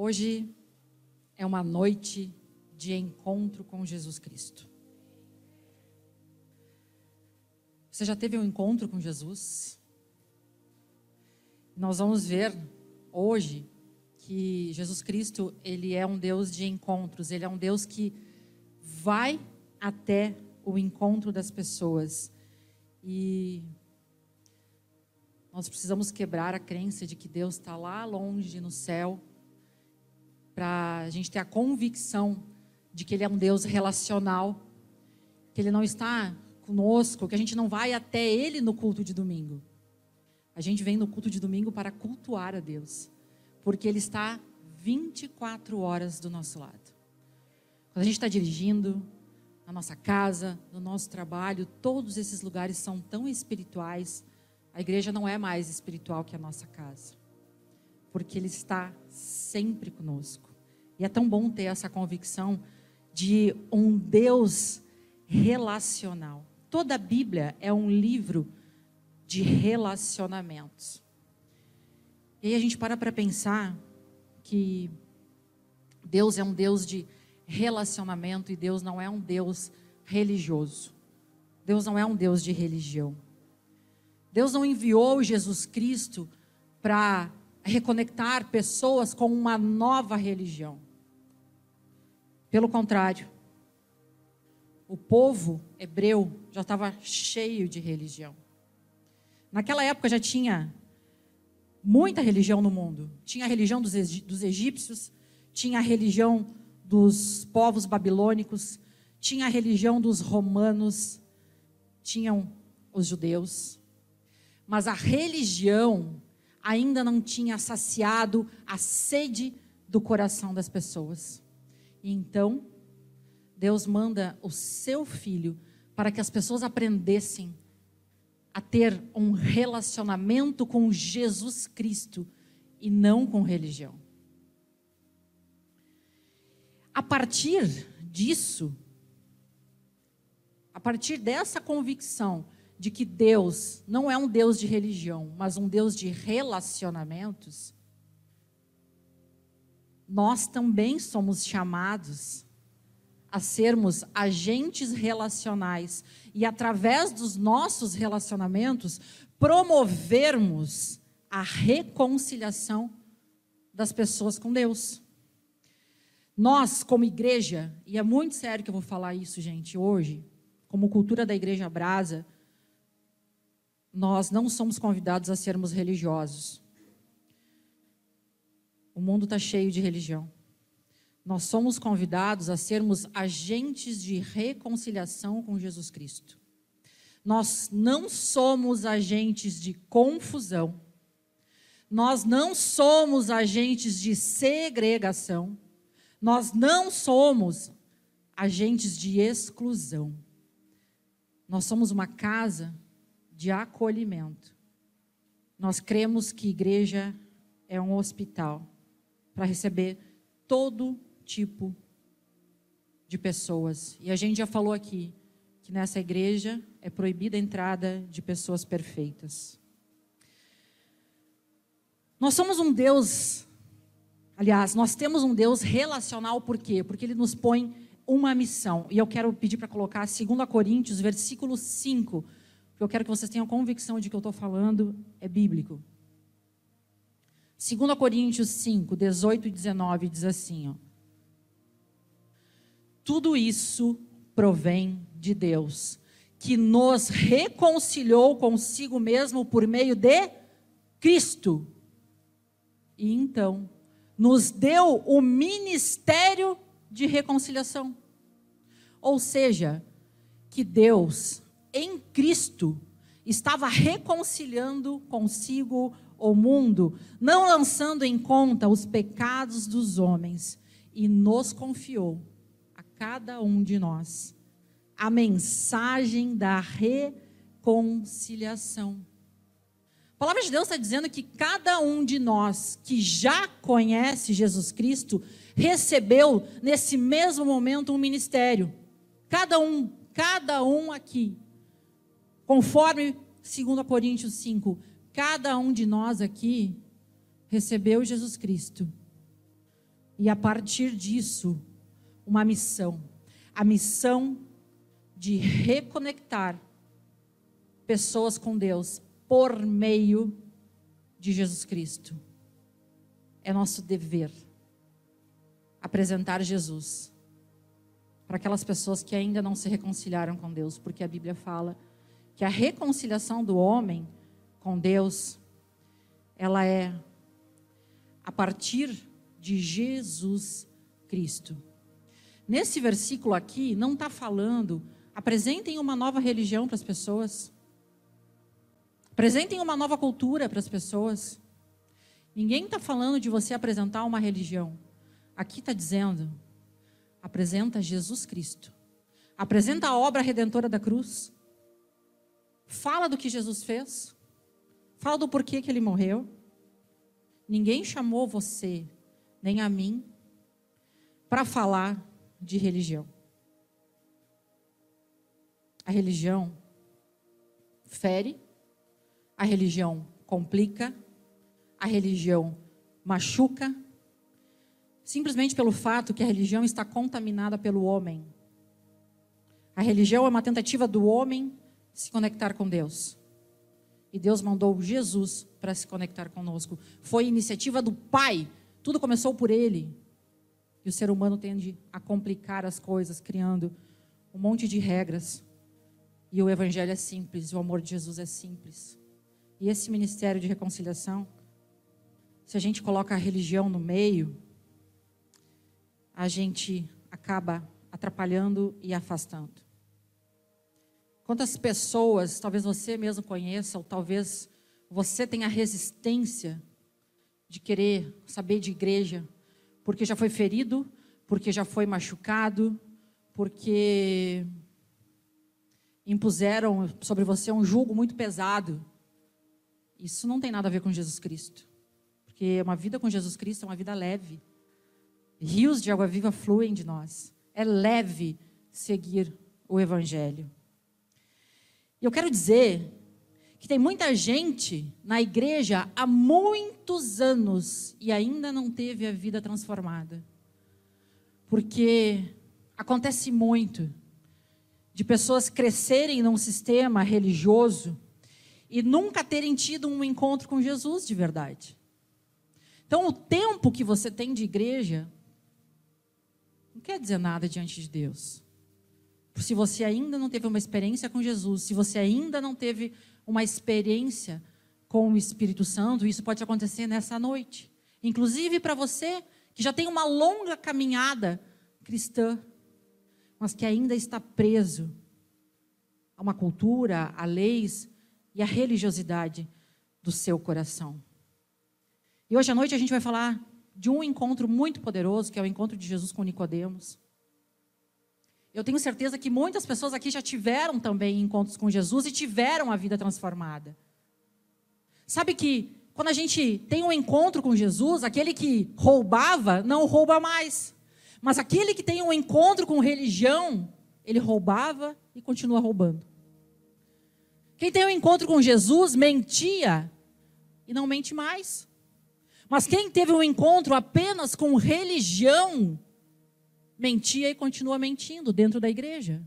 Hoje é uma noite de encontro com Jesus Cristo. Você já teve um encontro com Jesus? Nós vamos ver hoje que Jesus Cristo, ele é um Deus de encontros, ele é um Deus que vai até o encontro das pessoas. E nós precisamos quebrar a crença de que Deus está lá longe no céu, para a gente ter a convicção de que Ele é um Deus relacional, que Ele não está conosco, que a gente não vai até Ele no culto de domingo. A gente vem no culto de domingo para cultuar a Deus, porque Ele está 24 horas do nosso lado. Quando a gente está dirigindo, na nossa casa, no nosso trabalho, todos esses lugares são tão espirituais. A igreja não é mais espiritual que a nossa casa, porque Ele está sempre conosco. E é tão bom ter essa convicção de um Deus relacional. Toda a Bíblia é um livro de relacionamentos. E aí a gente para para pensar que Deus é um Deus de relacionamento e Deus não é um Deus religioso. Deus não é um Deus de religião. Deus não enviou Jesus Cristo para reconectar pessoas com uma nova religião. Pelo contrário, o povo hebreu já estava cheio de religião. Naquela época já tinha muita religião no mundo. Tinha a religião dos, egípcios, tinha a religião dos povos babilônicos, tinha a religião dos romanos, tinham os judeus. Mas a religião ainda não tinha saciado a sede do coração das pessoas. E então, Deus manda o seu filho para que as pessoas aprendessem a ter um relacionamento com Jesus Cristo e não com religião. A partir disso, a partir dessa convicção de que Deus não é um Deus de religião, mas um Deus de relacionamentos, nós também somos chamados a sermos agentes relacionais e, através dos nossos relacionamentos, promovermos a reconciliação das pessoas com Deus. Nós, como igreja, e é muito sério que eu vou falar isso, gente, hoje, como cultura da Igreja Brasa, nós não somos convidados a sermos religiosos. O mundo está cheio de religião. Nós somos convidados a sermos agentes de reconciliação com Jesus Cristo. Nós não somos agentes de confusão. Nós não somos agentes de segregação. Nós não somos agentes de exclusão. Nós somos uma casa de acolhimento. Nós cremos que igreja é um hospital para receber todo tipo de pessoas. E a gente já falou aqui que nessa igreja é proibida a entrada de pessoas perfeitas. Nós somos um Deus, aliás, nós temos um Deus relacional por quê? Porque ele nos põe uma missão. E eu quero pedir para colocar 2 Coríntios, versículo 5, porque eu quero que vocês tenham convicção de que eu estou falando é bíblico. 2 Coríntios 5, 18 e 19 diz assim: ó, Tudo isso provém de Deus, que nos reconciliou consigo mesmo por meio de Cristo. E então nos deu o ministério de reconciliação. Ou seja, que Deus, em Cristo, estava reconciliando consigo o mundo, não lançando em conta os pecados dos homens, e nos confiou a cada um de nós a mensagem da reconciliação. A palavra de Deus está dizendo que cada um de nós que já conhece Jesus Cristo recebeu nesse mesmo momento um ministério. Cada um, cada um aqui. Conforme 2 Coríntios 5, cada um de nós aqui recebeu Jesus Cristo E a partir disso, uma missão. A missão de reconectar pessoas com Deus por meio de Jesus Cristo. É nosso dever apresentar Jesus para aquelas pessoas que ainda não se reconciliaram com Deus, porque a Bíblia fala que a reconciliação do homem com Deus, ela é a partir de Jesus Cristo. Nesse versículo aqui, não está falando, apresentem uma nova religião para as pessoas, apresentem uma nova cultura para as pessoas. Ninguém está falando de você apresentar uma religião. Aqui está dizendo, apresenta Jesus Cristo. Apresenta a obra redentora da cruz. Fala do que Jesus fez. Fala do porquê que ele morreu. Ninguém chamou você, nem a mim, para falar de religião. A religião fere, a religião complica, a religião machuca, simplesmente pelo fato que a religião está contaminada pelo homem. A religião é uma tentativa do homem se conectar com Deus. E Deus mandou Jesus para se conectar conosco. Foi iniciativa do Pai. Tudo começou por Ele. E o ser humano tende a complicar as coisas, criando um monte de regras. E o Evangelho é simples, o amor de Jesus é simples. E esse ministério de reconciliação, se a gente coloca a religião no meio, a gente acaba atrapalhando e afastando. Quantas pessoas, talvez você mesmo conheça, ou talvez você tenha resistência de querer saber de igreja, porque já foi ferido, porque já foi machucado, porque impuseram sobre você um julgo muito pesado. Isso não tem nada a ver com Jesus Cristo. Porque uma vida com Jesus Cristo é uma vida leve. Rios de água viva fluem de nós. É leve seguir o Evangelho. E eu quero dizer que tem muita gente na igreja há muitos anos e ainda não teve a vida transformada. Porque acontece muito de pessoas crescerem num sistema religioso e nunca terem tido um encontro com Jesus de verdade. Então, o tempo que você tem de igreja não quer dizer nada diante de Deus se você ainda não teve uma experiência com Jesus, se você ainda não teve uma experiência com o Espírito Santo, isso pode acontecer nessa noite. Inclusive para você que já tem uma longa caminhada cristã, mas que ainda está preso a uma cultura, a leis e a religiosidade do seu coração. E hoje à noite a gente vai falar de um encontro muito poderoso, que é o encontro de Jesus com Nicodemos. Eu tenho certeza que muitas pessoas aqui já tiveram também encontros com Jesus e tiveram a vida transformada. Sabe que quando a gente tem um encontro com Jesus, aquele que roubava não rouba mais. Mas aquele que tem um encontro com religião, ele roubava e continua roubando. Quem tem um encontro com Jesus mentia e não mente mais. Mas quem teve um encontro apenas com religião, mentia e continua mentindo dentro da igreja.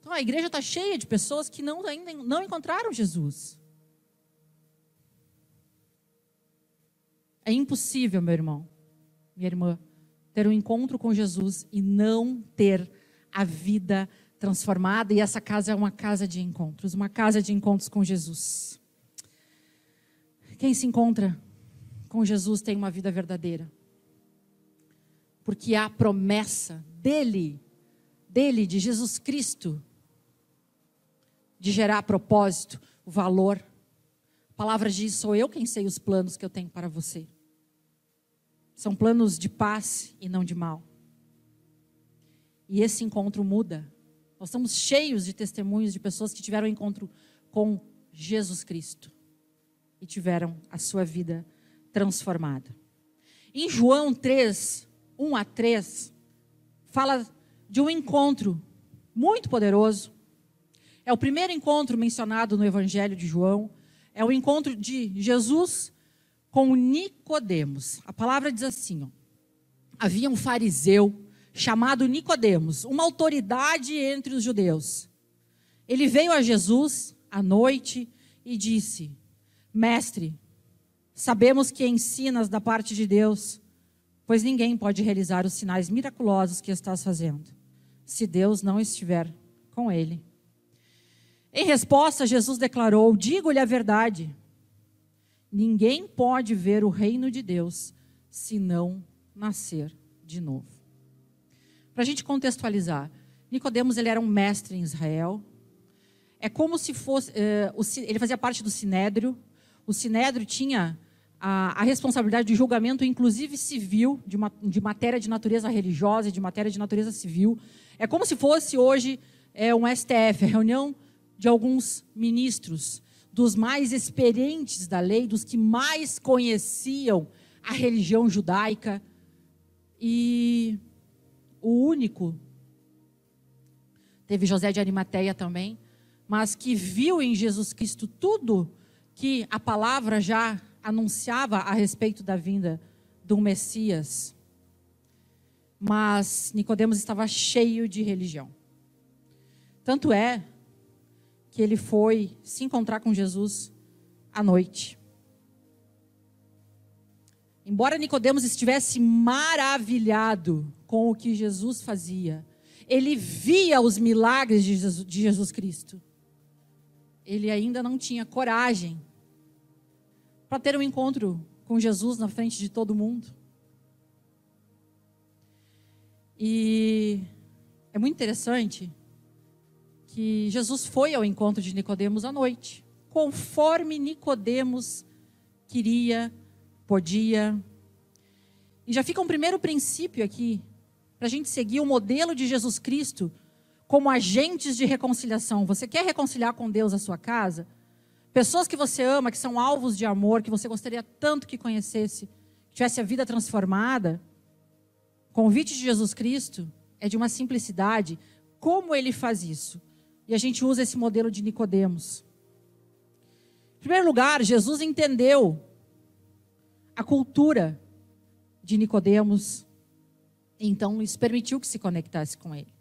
Então a igreja está cheia de pessoas que não, ainda não encontraram Jesus. É impossível, meu irmão, minha irmã, ter um encontro com Jesus e não ter a vida transformada. E essa casa é uma casa de encontros, uma casa de encontros com Jesus. Quem se encontra com Jesus tem uma vida verdadeira porque há promessa dele, dele, de Jesus Cristo, de gerar propósito, valor. A palavra diz: sou eu quem sei os planos que eu tenho para você. São planos de paz e não de mal. E esse encontro muda. Nós estamos cheios de testemunhos de pessoas que tiveram encontro com Jesus Cristo e tiveram a sua vida transformada. Em João 3, 1 a 3, fala de um encontro muito poderoso. É o primeiro encontro mencionado no Evangelho de João. É o encontro de Jesus com Nicodemos. A palavra diz assim: ó, havia um fariseu chamado Nicodemos, uma autoridade entre os judeus. Ele veio a Jesus à noite e disse: Mestre, sabemos que ensinas da parte de Deus, pois ninguém pode realizar os sinais miraculosos que estás fazendo, se Deus não estiver com ele. Em resposta, Jesus declarou: Digo-lhe a verdade. Ninguém pode ver o reino de Deus se não nascer de novo. Para a gente contextualizar, Nicodemos ele era um mestre em Israel. É como se fosse, uh, o, ele fazia parte do sinédrio. O sinédrio tinha a, a, responsabilidade de julgamento, inclusive civil, de, uma, de matéria de natureza religiosa e de matéria de natureza civil. É como se fosse hoje é, um STF, a reunião de alguns ministros, dos mais experientes da lei, dos que mais conheciam a religião judaica. E o único, teve José de Arimateia também, mas que viu em Jesus Cristo tudo que a palavra já anunciava a respeito da vinda do Messias. Mas Nicodemos estava cheio de religião. Tanto é que ele foi se encontrar com Jesus à noite. Embora Nicodemos estivesse maravilhado com o que Jesus fazia, ele via os milagres de Jesus, de Jesus Cristo. Ele ainda não tinha coragem para ter um encontro com Jesus na frente de todo mundo. E é muito interessante que Jesus foi ao encontro de Nicodemos à noite, conforme Nicodemos queria, podia. E já fica um primeiro princípio aqui para a gente seguir o modelo de Jesus Cristo como agentes de reconciliação. Você quer reconciliar com Deus a sua casa? Pessoas que você ama, que são alvos de amor, que você gostaria tanto que conhecesse, que tivesse a vida transformada. O convite de Jesus Cristo é de uma simplicidade. Como ele faz isso? E a gente usa esse modelo de Nicodemos. Em primeiro lugar, Jesus entendeu a cultura de Nicodemos, então isso permitiu que se conectasse com ele.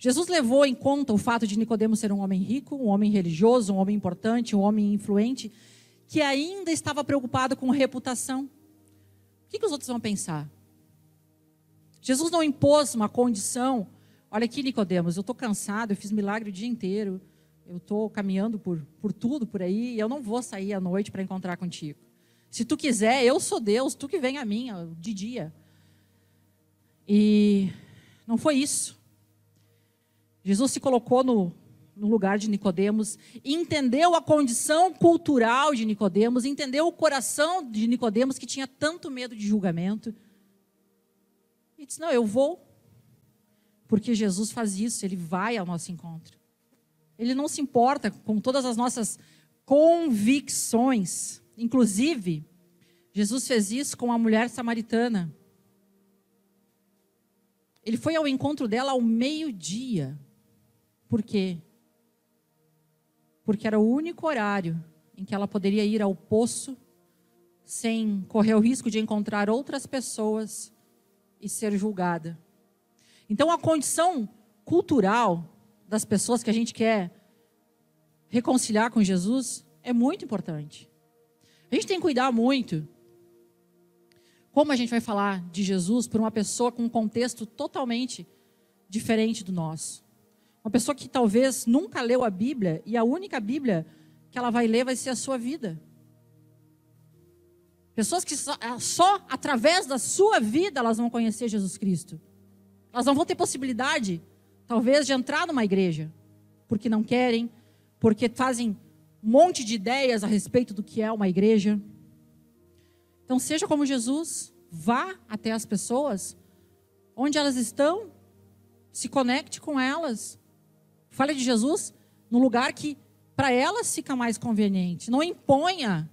Jesus levou em conta o fato de Nicodemos ser um homem rico, um homem religioso, um homem importante, um homem influente, que ainda estava preocupado com reputação. O que, que os outros vão pensar? Jesus não impôs uma condição Olha aqui, Nicodemos, eu estou cansado, eu fiz milagre o dia inteiro, eu estou caminhando por, por tudo por aí, e eu não vou sair à noite para encontrar contigo. Se tu quiser, eu sou Deus, tu que vem a mim de dia. E não foi isso. Jesus se colocou no, no lugar de Nicodemos, entendeu a condição cultural de Nicodemos, entendeu o coração de Nicodemos que tinha tanto medo de julgamento. E disse: "Não, eu vou porque Jesus faz isso, ele vai ao nosso encontro. Ele não se importa com todas as nossas convicções. Inclusive, Jesus fez isso com a mulher samaritana. Ele foi ao encontro dela ao meio-dia. Por quê? Porque era o único horário em que ela poderia ir ao poço sem correr o risco de encontrar outras pessoas e ser julgada. Então, a condição cultural das pessoas que a gente quer reconciliar com Jesus é muito importante. A gente tem que cuidar muito como a gente vai falar de Jesus para uma pessoa com um contexto totalmente diferente do nosso. Uma pessoa que talvez nunca leu a Bíblia e a única Bíblia que ela vai ler vai ser a sua vida. Pessoas que só, só através da sua vida elas vão conhecer Jesus Cristo. Elas não vão ter possibilidade, talvez, de entrar numa igreja, porque não querem, porque fazem um monte de ideias a respeito do que é uma igreja. Então, seja como Jesus, vá até as pessoas, onde elas estão, se conecte com elas. Fale de Jesus no lugar que para elas fica mais conveniente. Não imponha,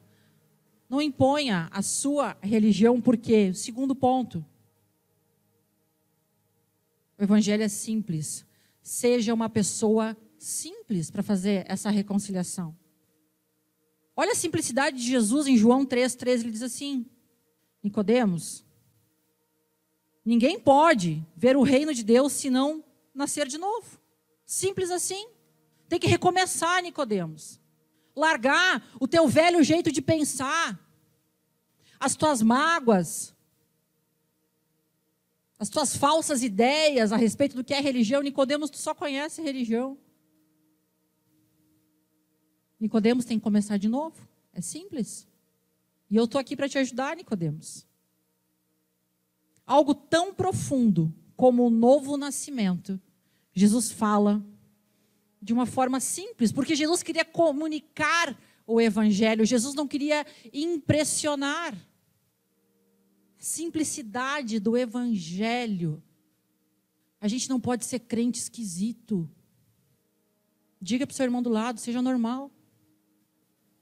não imponha a sua religião, porque, segundo ponto, o evangelho é simples. Seja uma pessoa simples para fazer essa reconciliação. Olha a simplicidade de Jesus em João 3,13. Ele diz assim: Nicodemos, Ninguém pode ver o reino de Deus se não nascer de novo. Simples assim. Tem que recomeçar, Nicodemos. Largar o teu velho jeito de pensar, as tuas mágoas, as tuas falsas ideias a respeito do que é religião. Nicodemos, tu só conhece religião. Nicodemos tem que começar de novo. É simples. E eu estou aqui para te ajudar, Nicodemos. Algo tão profundo como o novo nascimento, Jesus fala de uma forma simples, porque Jesus queria comunicar o evangelho, Jesus não queria impressionar. Simplicidade do evangelho. A gente não pode ser crente esquisito. Diga para o seu irmão do lado, seja normal.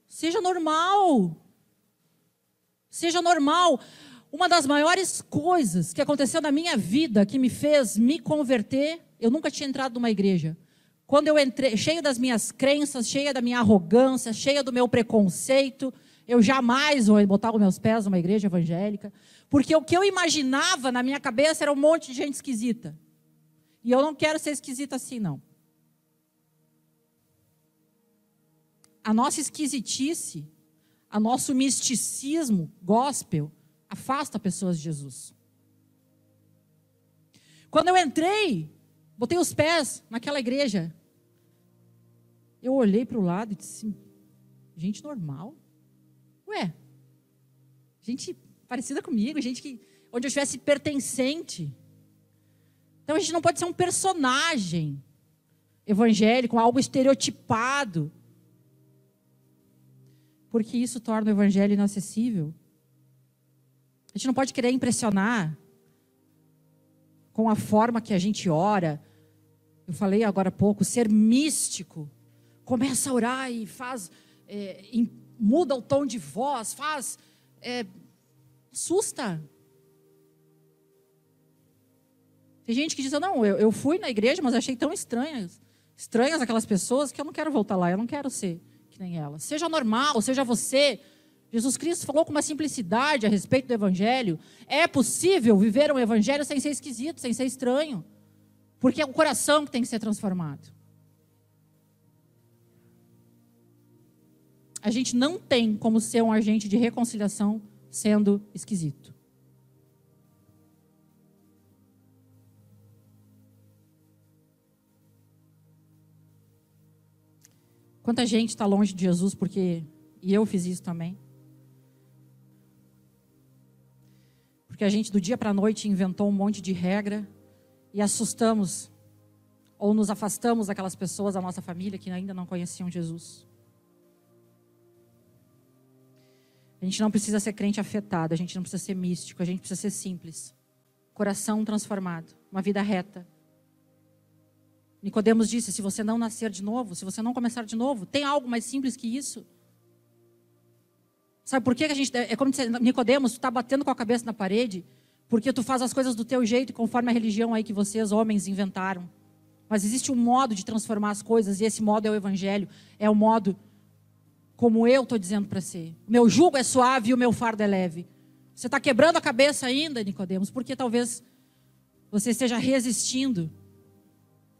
Seja normal. Seja normal. Uma das maiores coisas que aconteceu na minha vida, que me fez me converter, eu nunca tinha entrado numa igreja. Quando eu entrei, cheio das minhas crenças, cheia da minha arrogância, cheia do meu preconceito, eu jamais vou botar os meus pés numa igreja evangélica, porque o que eu imaginava na minha cabeça era um monte de gente esquisita. E eu não quero ser esquisita assim, não. a nossa esquisitice, a nosso misticismo gospel afasta pessoas de Jesus. Quando eu entrei, botei os pés naquela igreja, eu olhei para o lado e disse: gente normal? Ué, gente parecida comigo, gente que onde eu estivesse pertencente. Então a gente não pode ser um personagem evangélico, algo estereotipado porque isso torna o evangelho inacessível. A gente não pode querer impressionar com a forma que a gente ora. Eu falei agora há pouco, ser místico. Começa a orar e faz, é, muda o tom de voz, faz, é, assusta. Tem gente que diz, não, eu, eu fui na igreja, mas achei tão estranhas, estranhas aquelas pessoas que eu não quero voltar lá, eu não quero ser que nem ela. Seja normal, seja você. Jesus Cristo falou com uma simplicidade a respeito do Evangelho. É possível viver um Evangelho sem ser esquisito, sem ser estranho. Porque é o coração que tem que ser transformado. A gente não tem como ser um agente de reconciliação sendo esquisito. Quanta gente está longe de Jesus porque. E eu fiz isso também. Porque a gente do dia para a noite inventou um monte de regra e assustamos ou nos afastamos daquelas pessoas da nossa família que ainda não conheciam Jesus. A gente não precisa ser crente afetado, a gente não precisa ser místico, a gente precisa ser simples. Coração transformado, uma vida reta, Nicodemos disse: se você não nascer de novo, se você não começar de novo, tem algo mais simples que isso? Sabe por que a gente. É como Nicodemos, está batendo com a cabeça na parede, porque tu faz as coisas do teu jeito, conforme a religião aí que vocês, homens, inventaram. Mas existe um modo de transformar as coisas, e esse modo é o evangelho. É o modo como eu estou dizendo para ser. O meu jugo é suave e o meu fardo é leve. Você está quebrando a cabeça ainda, Nicodemos, porque talvez você esteja resistindo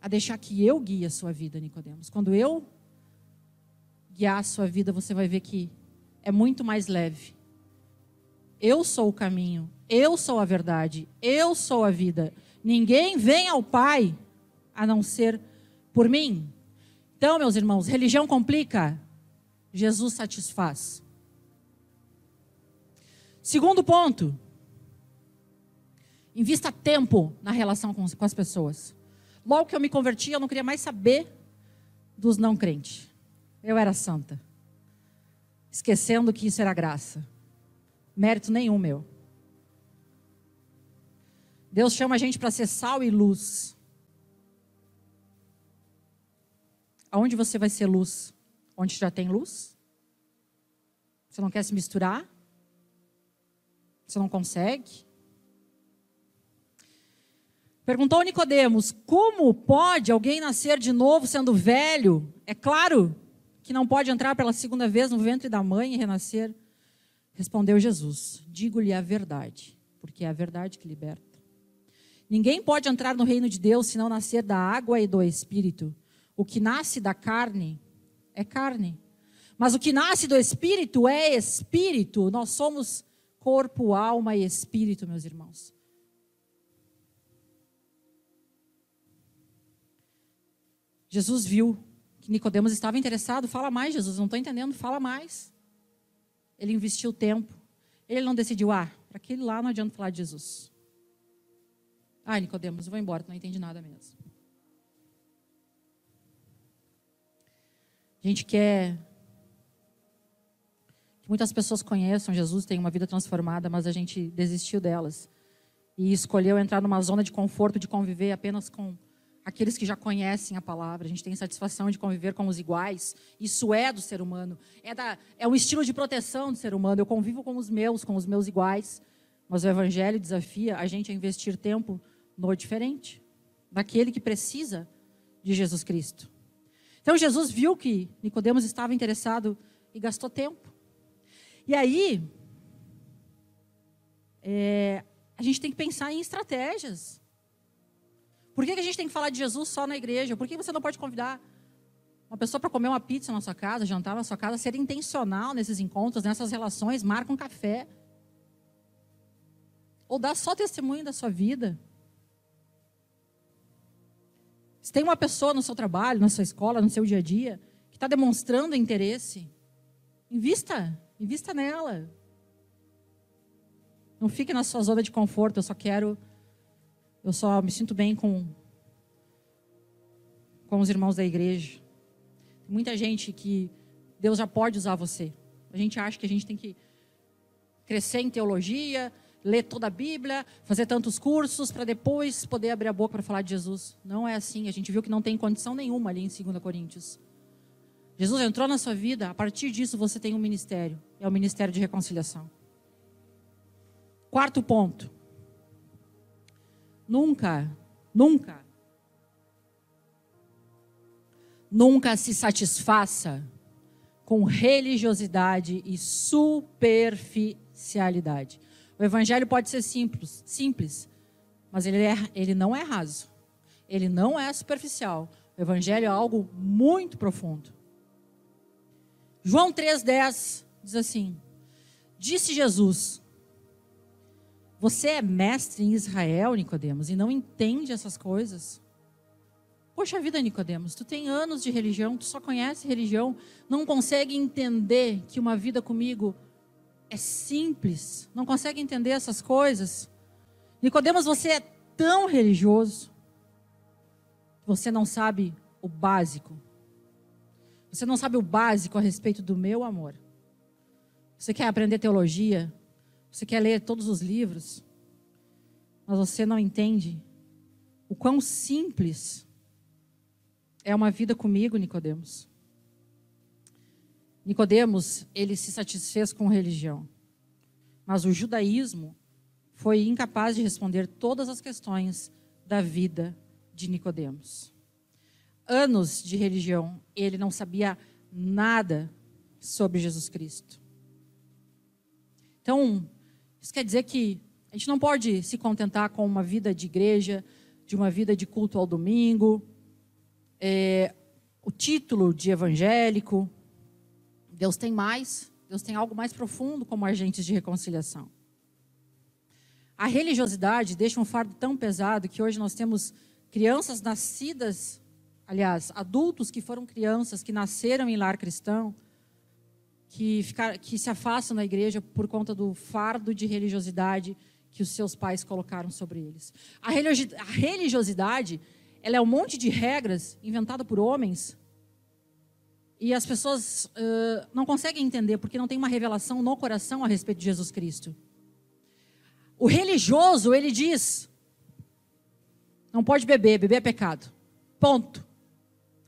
a deixar que eu guie a sua vida, Nicodemos. Quando eu guiar a sua vida, você vai ver que é muito mais leve. Eu sou o caminho, eu sou a verdade, eu sou a vida. Ninguém vem ao Pai a não ser por mim. Então, meus irmãos, religião complica, Jesus satisfaz. Segundo ponto, invista tempo na relação com, as pessoas. Logo que eu me converti, eu não queria mais saber dos não crentes. Eu era santa. Esquecendo que isso era graça. Mérito nenhum meu. Deus chama a gente para ser sal e luz. Aonde você vai ser luz? Onde já tem luz? Você não quer se misturar? Você não consegue? Perguntou Nicodemos: Como pode alguém nascer de novo sendo velho? É claro que não pode entrar pela segunda vez no ventre da mãe e renascer. Respondeu Jesus: Digo-lhe a verdade, porque é a verdade que liberta. Ninguém pode entrar no reino de Deus se não nascer da água e do espírito. O que nasce da carne é carne. Mas o que nasce do espírito é espírito. Nós somos corpo, alma e espírito, meus irmãos. Jesus viu que Nicodemos estava interessado. Fala mais, Jesus, não estou entendendo. Fala mais. Ele investiu tempo. Ele não decidiu, ah, para aquele lá não adianta falar de Jesus. Ah, Nicodemos, vou embora, não entendi nada mesmo. A gente quer que muitas pessoas conheçam Jesus, tenham uma vida transformada, mas a gente desistiu delas e escolheu entrar numa zona de conforto, de conviver apenas com aqueles que já conhecem a palavra. A gente tem satisfação de conviver com os iguais. Isso é do ser humano. É, da, é um estilo de proteção do ser humano. Eu convivo com os meus, com os meus iguais. Mas o Evangelho desafia a gente a investir tempo no diferente, daquele que precisa de Jesus Cristo. Então Jesus viu que Nicodemos estava interessado e gastou tempo. E aí, é, a gente tem que pensar em estratégias. Por que, que a gente tem que falar de Jesus só na igreja? Por que você não pode convidar uma pessoa para comer uma pizza na sua casa, jantar na sua casa, ser intencional nesses encontros, nessas relações, marca um café? Ou dá só testemunho da sua vida? Se tem uma pessoa no seu trabalho, na sua escola, no seu dia a dia, que está demonstrando interesse, invista, invista nela. Não fique na sua zona de conforto, eu só quero, eu só me sinto bem com, com os irmãos da igreja. Tem muita gente que Deus já pode usar você. A gente acha que a gente tem que crescer em teologia, ler toda a Bíblia, fazer tantos cursos para depois poder abrir a boca para falar de Jesus. Não é assim. A gente viu que não tem condição nenhuma ali em 2 Coríntios. Jesus entrou na sua vida, a partir disso você tem um ministério. É o ministério de reconciliação. Quarto ponto. Nunca, nunca, nunca se satisfaça com religiosidade e superficialidade. O evangelho pode ser simples, simples, mas ele, é, ele não é raso. Ele não é superficial. O evangelho é algo muito profundo. João 3:10 diz assim: Disse Jesus: Você é mestre em Israel, Nicodemos, e não entende essas coisas? Poxa vida, Nicodemos, tu tem anos de religião, tu só conhece religião, não consegue entender que uma vida comigo é simples, não consegue entender essas coisas. Nicodemos, você é tão religioso, você não sabe o básico. Você não sabe o básico a respeito do meu amor. Você quer aprender teologia, você quer ler todos os livros, mas você não entende o quão simples é uma vida comigo, Nicodemos. Nicodemos, ele se satisfez com religião. Mas o judaísmo foi incapaz de responder todas as questões da vida de Nicodemos. Anos de religião, ele não sabia nada sobre Jesus Cristo. Então, isso quer dizer que a gente não pode se contentar com uma vida de igreja, de uma vida de culto ao domingo, é, o título de evangélico, Deus tem mais, Deus tem algo mais profundo como agentes de reconciliação. A religiosidade deixa um fardo tão pesado que hoje nós temos crianças nascidas, aliás, adultos que foram crianças, que nasceram em lar cristão, que, ficar, que se afastam da igreja por conta do fardo de religiosidade que os seus pais colocaram sobre eles. A religiosidade, ela é um monte de regras inventada por homens e as pessoas uh, não conseguem entender porque não tem uma revelação no coração a respeito de Jesus Cristo. O religioso, ele diz: não pode beber, beber é pecado. Ponto.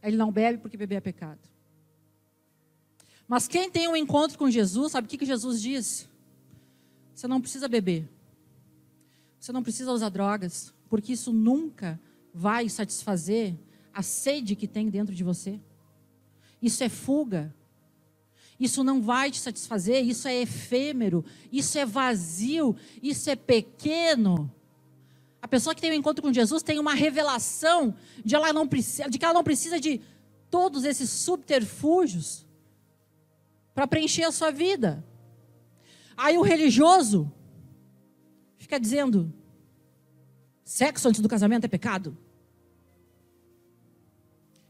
Ele não bebe porque beber é pecado. Mas quem tem um encontro com Jesus, sabe o que, que Jesus diz? Você não precisa beber. Você não precisa usar drogas, porque isso nunca vai satisfazer a sede que tem dentro de você. Isso é fuga. Isso não vai te satisfazer, isso é efêmero, isso é vazio, isso é pequeno. A pessoa que tem um encontro com Jesus tem uma revelação de, ela não precisa, de que ela não precisa de todos esses subterfúgios para preencher a sua vida. Aí o religioso fica dizendo: sexo antes do casamento é pecado.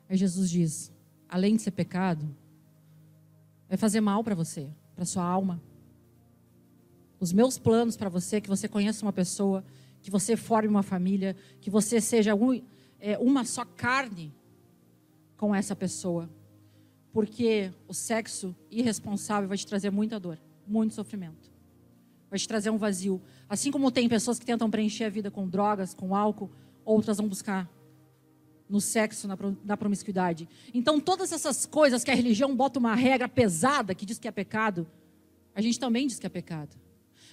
Aí Jesus diz: além de ser pecado, vai fazer mal para você, para sua alma. Os meus planos para você é que você conheça uma pessoa, que você forme uma família, que você seja um, é, uma só carne com essa pessoa. Porque o sexo irresponsável vai te trazer muita dor, muito sofrimento. Vai te trazer um vazio. Assim como tem pessoas que tentam preencher a vida com drogas, com álcool, outras vão buscar no sexo, na, na promiscuidade. Então, todas essas coisas que a religião bota uma regra pesada que diz que é pecado, a gente também diz que é pecado.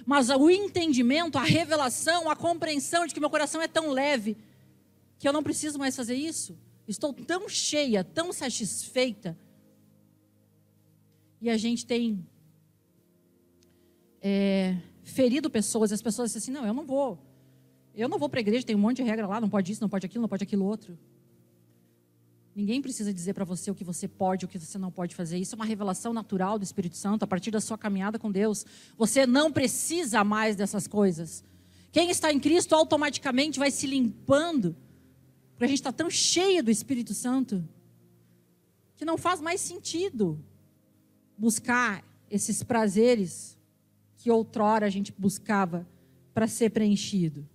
Mas o entendimento, a revelação, a compreensão de que meu coração é tão leve que eu não preciso mais fazer isso. Estou tão cheia, tão satisfeita. E a gente tem é, ferido pessoas, as pessoas dizem assim: não, eu não vou. Eu não vou para a igreja, tem um monte de regra lá, não pode isso, não pode aquilo, não pode aquilo outro. Ninguém precisa dizer para você o que você pode, o que você não pode fazer. Isso é uma revelação natural do Espírito Santo a partir da sua caminhada com Deus. Você não precisa mais dessas coisas. Quem está em Cristo automaticamente vai se limpando, porque a gente está tão cheio do Espírito Santo que não faz mais sentido buscar esses prazeres que outrora a gente buscava para ser preenchido.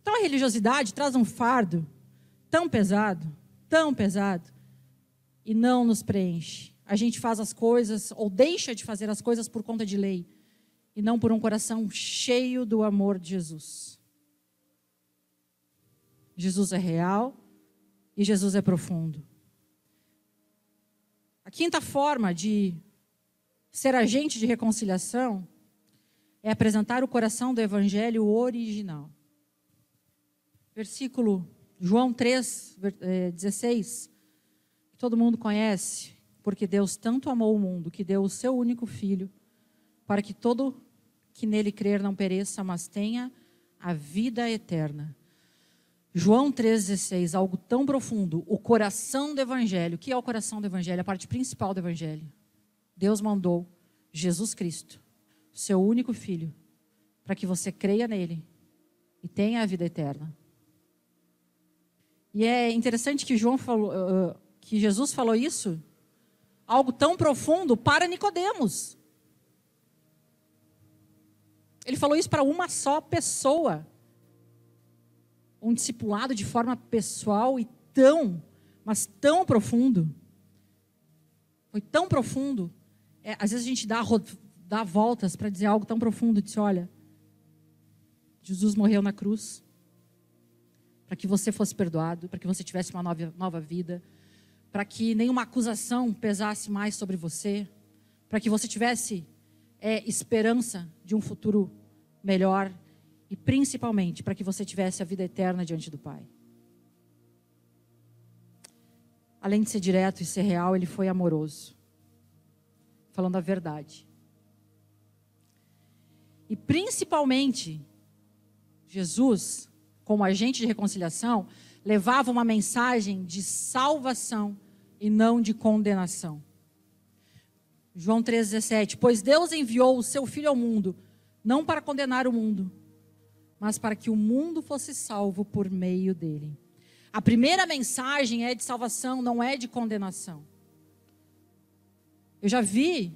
Então a religiosidade traz um fardo tão pesado tão pesado e não nos preenche. A gente faz as coisas ou deixa de fazer as coisas por conta de lei e não por um coração cheio do amor de Jesus. Jesus é real e Jesus é profundo. A quinta forma de ser agente de reconciliação é apresentar o coração do evangelho original. Versículo João 3, 16, que todo mundo conhece, porque Deus tanto amou o mundo que deu o seu único filho, para que todo que nele crer não pereça, mas tenha a vida eterna. João 3,16, algo tão profundo, o coração do Evangelho. O que é o coração do Evangelho? A parte principal do Evangelho. Deus mandou Jesus Cristo, seu único filho, para que você creia nele e tenha a vida eterna. E é interessante que João falou, uh, que Jesus falou isso, algo tão profundo para Nicodemos. Ele falou isso para uma só pessoa. Um discipulado de forma pessoal e tão, mas tão profundo. Foi tão profundo. É, às vezes a gente dá, dá voltas para dizer algo tão profundo. Diz, olha, Jesus morreu na cruz para que você fosse perdoado, para que você tivesse uma nova, nova vida, para que nenhuma acusação pesasse mais sobre você, para que você tivesse é, esperança de um futuro melhor e principalmente para que você tivesse a vida eterna diante do Pai. Além de ser direto e ser real, ele foi amoroso, falando a verdade. E principalmente, Jesus como agente de reconciliação, levava uma mensagem de salvação e não de condenação. João 3,17: Pois Deus enviou o seu Filho ao mundo, não para condenar o mundo, mas para que o mundo fosse salvo por meio dele. A primeira mensagem é de salvação, não é de condenação. Eu já vi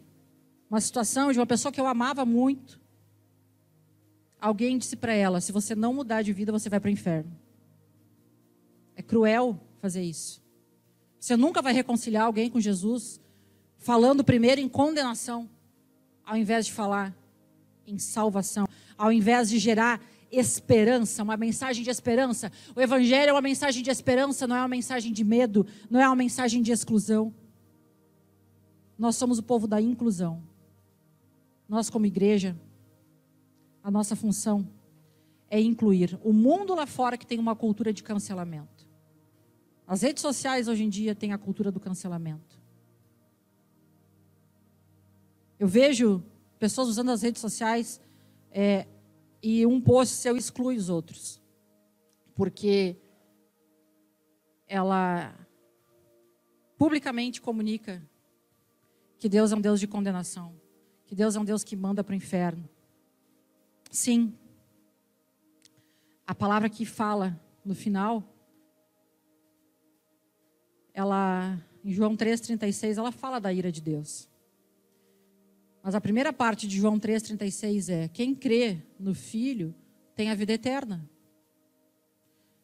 uma situação de uma pessoa que eu amava muito, alguém disse para ela: se você não mudar de vida, você vai para o inferno. É cruel fazer isso. Você nunca vai reconciliar alguém com Jesus falando primeiro em condenação, ao invés de falar em salvação, ao invés de gerar esperança, uma mensagem de esperança. O Evangelho é uma mensagem de esperança, não é uma mensagem de medo, não é uma mensagem de exclusão. Nós somos o povo da inclusão. Nós, como igreja, a nossa função é incluir o mundo lá fora que tem uma cultura de cancelamento. As redes sociais hoje em dia têm a cultura do cancelamento. Eu vejo pessoas usando as redes sociais é, e um poço seu exclui os outros. Porque ela publicamente comunica que Deus é um Deus de condenação, que Deus é um Deus que manda para o inferno. Sim, a palavra que fala no final, ela, em João 3,36, ela fala da ira de Deus. Mas a primeira parte de João 3,36 é: quem crê no Filho tem a vida eterna.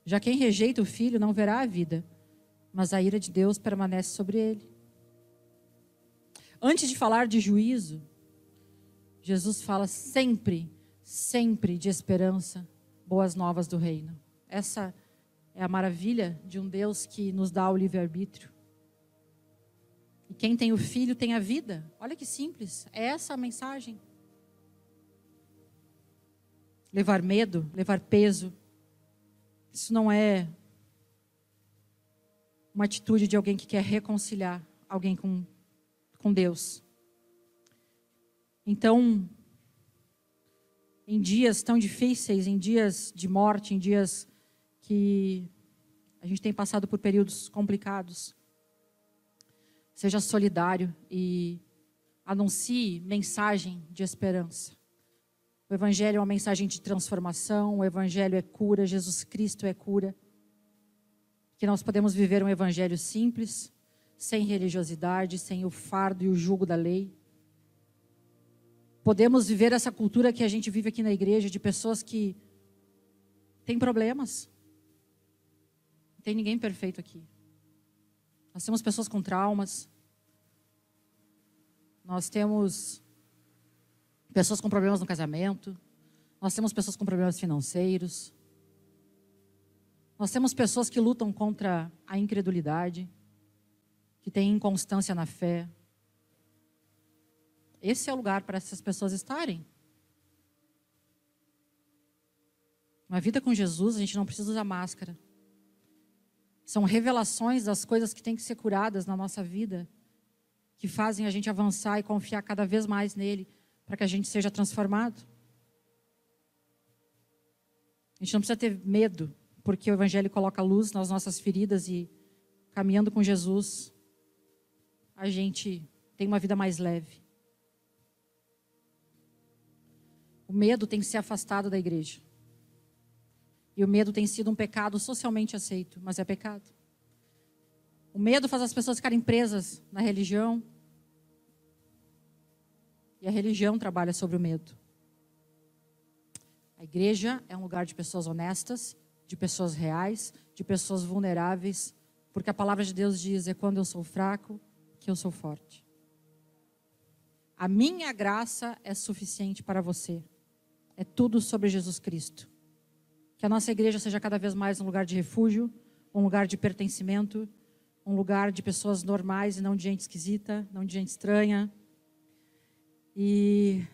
Já quem rejeita o Filho não verá a vida, mas a ira de Deus permanece sobre ele. Antes de falar de juízo, Jesus fala sempre, sempre de esperança, boas novas do reino. Essa é a maravilha de um Deus que nos dá o livre-arbítrio. E quem tem o filho tem a vida. Olha que simples. É essa a mensagem. Levar medo, levar peso. Isso não é uma atitude de alguém que quer reconciliar alguém com, com Deus. Então, em dias tão difíceis, em dias de morte, em dias que a gente tem passado por períodos complicados, Seja solidário e anuncie mensagem de esperança. O Evangelho é uma mensagem de transformação, o Evangelho é cura, Jesus Cristo é cura. Que nós podemos viver um Evangelho simples, sem religiosidade, sem o fardo e o jugo da lei. Podemos viver essa cultura que a gente vive aqui na igreja, de pessoas que têm problemas. Não tem ninguém perfeito aqui. Nós temos pessoas com traumas. Nós temos pessoas com problemas no casamento. Nós temos pessoas com problemas financeiros. Nós temos pessoas que lutam contra a incredulidade, que têm inconstância na fé. Esse é o lugar para essas pessoas estarem. Uma vida com Jesus, a gente não precisa usar máscara. São revelações das coisas que têm que ser curadas na nossa vida, que fazem a gente avançar e confiar cada vez mais nele, para que a gente seja transformado. A gente não precisa ter medo, porque o Evangelho coloca luz nas nossas feridas e, caminhando com Jesus, a gente tem uma vida mais leve. O medo tem que ser afastado da igreja. E o medo tem sido um pecado socialmente aceito, mas é pecado. O medo faz as pessoas ficarem presas na religião. E a religião trabalha sobre o medo. A igreja é um lugar de pessoas honestas, de pessoas reais, de pessoas vulneráveis, porque a palavra de Deus diz: é quando eu sou fraco que eu sou forte. A minha graça é suficiente para você. É tudo sobre Jesus Cristo. Que a nossa igreja seja cada vez mais um lugar de refúgio, um lugar de pertencimento, um lugar de pessoas normais e não de gente esquisita, não de gente estranha. E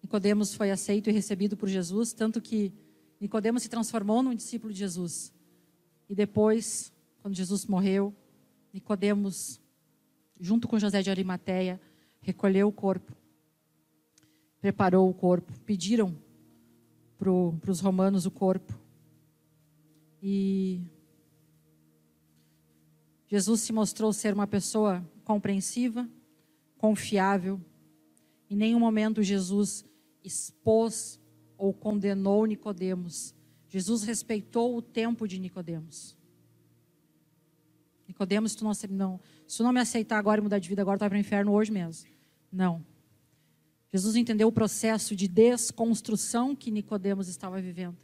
Nicodemos foi aceito e recebido por Jesus, tanto que Nicodemos se transformou num discípulo de Jesus. E depois, quando Jesus morreu, Nicodemos, junto com José de Arimateia, recolheu o corpo, preparou o corpo, pediram para os romanos o corpo. E Jesus se mostrou ser uma pessoa compreensiva, confiável. Em nenhum momento Jesus expôs ou condenou Nicodemos. Jesus respeitou o tempo de Nicodemos. Nicodemos, tu não, não, se tu não me aceitar agora e mudar de vida agora, tu vai para o inferno hoje mesmo. Não. Jesus entendeu o processo de desconstrução que Nicodemos estava vivendo.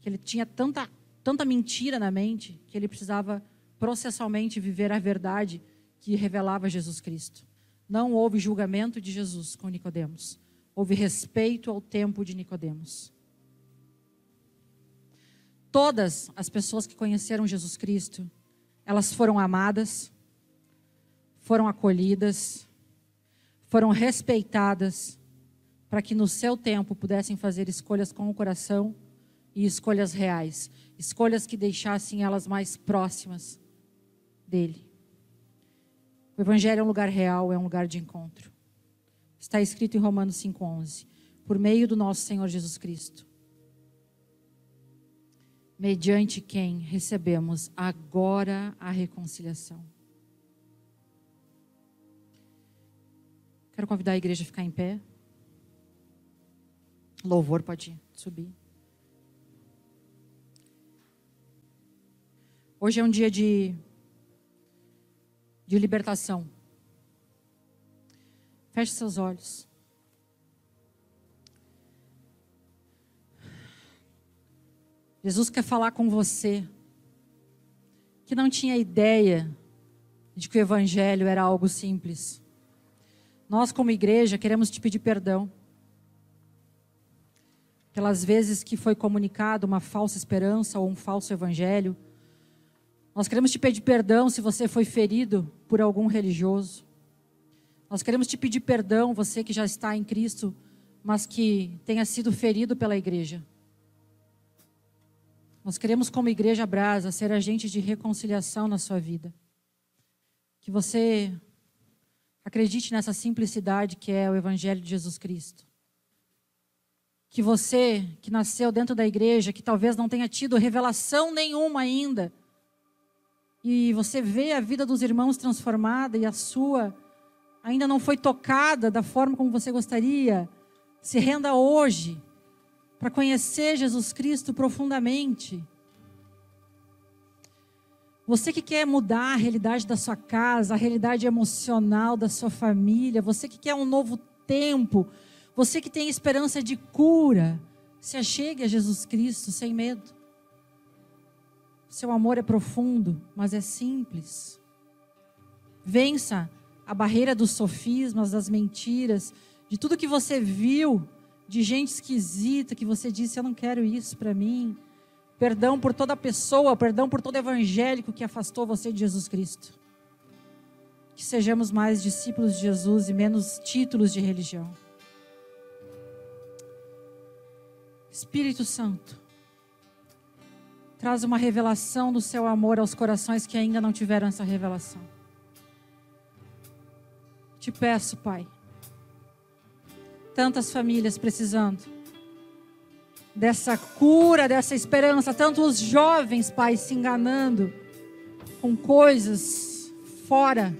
Que ele tinha tanta, tanta mentira na mente que ele precisava processualmente viver a verdade que revelava Jesus Cristo. Não houve julgamento de Jesus com Nicodemos. Houve respeito ao tempo de Nicodemos. Todas as pessoas que conheceram Jesus Cristo, elas foram amadas, foram acolhidas, foram respeitadas para que no seu tempo pudessem fazer escolhas com o coração e escolhas reais, escolhas que deixassem elas mais próximas dele. O evangelho é um lugar real, é um lugar de encontro. Está escrito em Romanos 5:11. por meio do nosso Senhor Jesus Cristo, mediante quem recebemos agora a reconciliação. Quero convidar a igreja a ficar em pé. Louvor pode subir. Hoje é um dia de, de libertação. Feche seus olhos. Jesus quer falar com você que não tinha ideia de que o Evangelho era algo simples. Nós, como igreja, queremos te pedir perdão pelas vezes que foi comunicado uma falsa esperança ou um falso Evangelho. Nós queremos te pedir perdão se você foi ferido por algum religioso. Nós queremos te pedir perdão, você que já está em Cristo, mas que tenha sido ferido pela igreja. Nós queremos, como Igreja Brasa, ser agentes de reconciliação na sua vida. Que você acredite nessa simplicidade que é o Evangelho de Jesus Cristo. Que você, que nasceu dentro da igreja, que talvez não tenha tido revelação nenhuma ainda, e você vê a vida dos irmãos transformada e a sua ainda não foi tocada da forma como você gostaria, se renda hoje para conhecer Jesus Cristo profundamente. Você que quer mudar a realidade da sua casa, a realidade emocional da sua família, você que quer um novo tempo, você que tem esperança de cura, se achegue a Jesus Cristo sem medo. Seu amor é profundo, mas é simples. Vença a barreira dos sofismas, das mentiras, de tudo que você viu de gente esquisita que você disse: Eu não quero isso para mim. Perdão por toda pessoa, perdão por todo evangélico que afastou você de Jesus Cristo. Que sejamos mais discípulos de Jesus e menos títulos de religião. Espírito Santo, traz uma revelação do seu amor aos corações que ainda não tiveram essa revelação. Te peço, Pai, tantas famílias precisando dessa cura, dessa esperança, tantos jovens, Pai, se enganando com coisas fora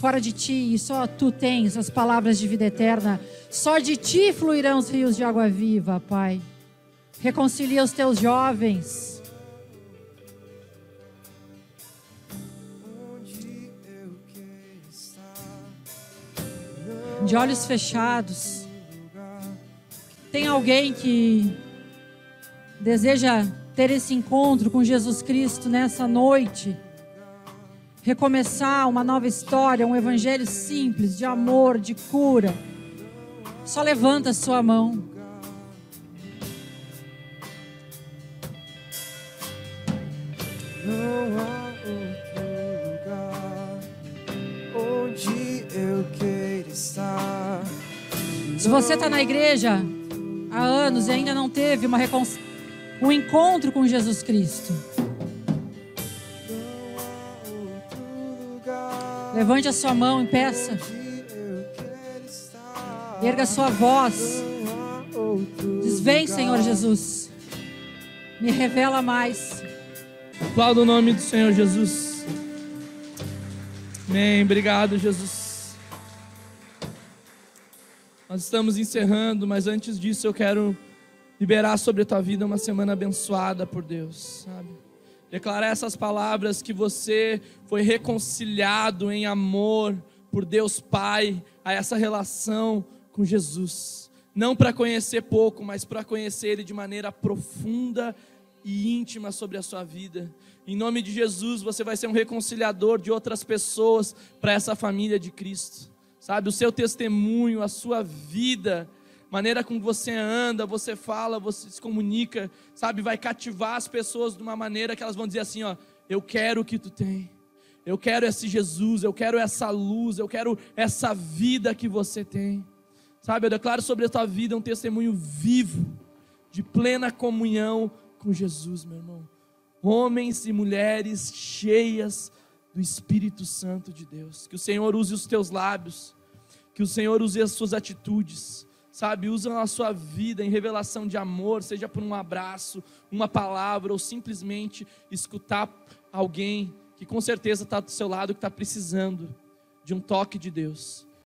fora de ti, e só tu tens as palavras de vida eterna. Só de ti fluirão os rios de água viva, Pai. Reconcilia os teus jovens. de olhos fechados. Tem alguém que deseja ter esse encontro com Jesus Cristo nessa noite? Recomeçar uma nova história, um evangelho simples, de amor, de cura. Só levanta a sua mão. Não há outro lugar onde eu quero. Se você está na igreja há anos e ainda não teve uma recon... um encontro com Jesus Cristo, levante a sua mão e peça. Erga a sua voz. Diz: Vem, Senhor Jesus. Me revela mais. Aplauda o nome do Senhor Jesus. Amém. Obrigado, Jesus. Nós estamos encerrando, mas antes disso eu quero liberar sobre a tua vida uma semana abençoada por Deus, sabe? Declarar essas palavras que você foi reconciliado em amor por Deus Pai, a essa relação com Jesus. Não para conhecer pouco, mas para conhecer Ele de maneira profunda e íntima sobre a sua vida. Em nome de Jesus, você vai ser um reconciliador de outras pessoas para essa família de Cristo sabe? O seu testemunho, a sua vida, maneira como você anda, você fala, você se comunica, sabe? Vai cativar as pessoas de uma maneira que elas vão dizer assim: ó, eu quero o que tu tem. Eu quero esse Jesus, eu quero essa luz, eu quero essa vida que você tem. Sabe, eu declaro sobre a tua vida um testemunho vivo, de plena comunhão com Jesus, meu irmão. Homens e mulheres cheias do Espírito Santo de Deus. Que o Senhor use os teus lábios Que o Senhor use as suas atitudes, sabe? Usa a sua vida em revelação de amor, seja por um abraço, uma palavra ou simplesmente escutar alguém que com certeza está do seu lado, que está precisando de um toque de Deus.